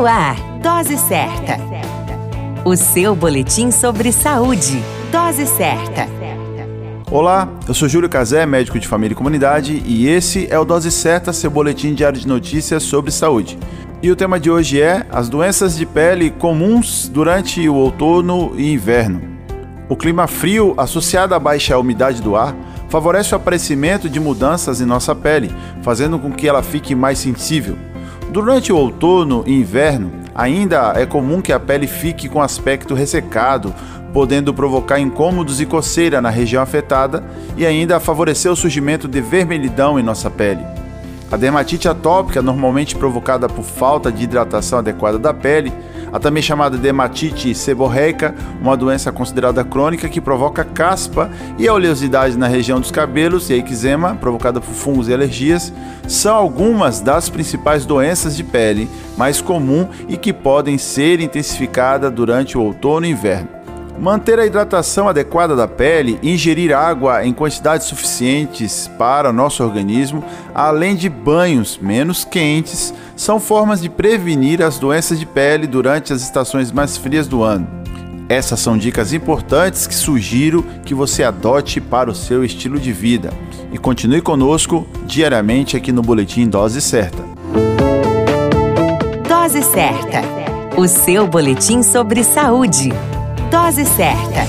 No ar, Dose Certa. O seu boletim sobre saúde. Dose Certa. Olá, eu sou Júlio Cazé, médico de família e comunidade, e esse é o Dose Certa, seu boletim diário de notícias sobre saúde. E o tema de hoje é as doenças de pele comuns durante o outono e inverno. O clima frio, associado à baixa umidade do ar, favorece o aparecimento de mudanças em nossa pele, fazendo com que ela fique mais sensível. Durante o outono e inverno, ainda é comum que a pele fique com aspecto ressecado, podendo provocar incômodos e coceira na região afetada e ainda favorecer o surgimento de vermelhidão em nossa pele. A dermatite atópica, normalmente provocada por falta de hidratação adequada da pele, a também chamada dermatite seborreica, uma doença considerada crônica que provoca caspa e oleosidade na região dos cabelos e eczema, provocada por fungos e alergias, são algumas das principais doenças de pele mais comum e que podem ser intensificadas durante o outono e inverno. Manter a hidratação adequada da pele ingerir água em quantidades suficientes para o nosso organismo, além de banhos menos quentes, são formas de prevenir as doenças de pele durante as estações mais frias do ano. Essas são dicas importantes que sugiro que você adote para o seu estilo de vida. E continue conosco diariamente aqui no Boletim Dose Certa. Dose Certa o seu boletim sobre saúde. Dose certa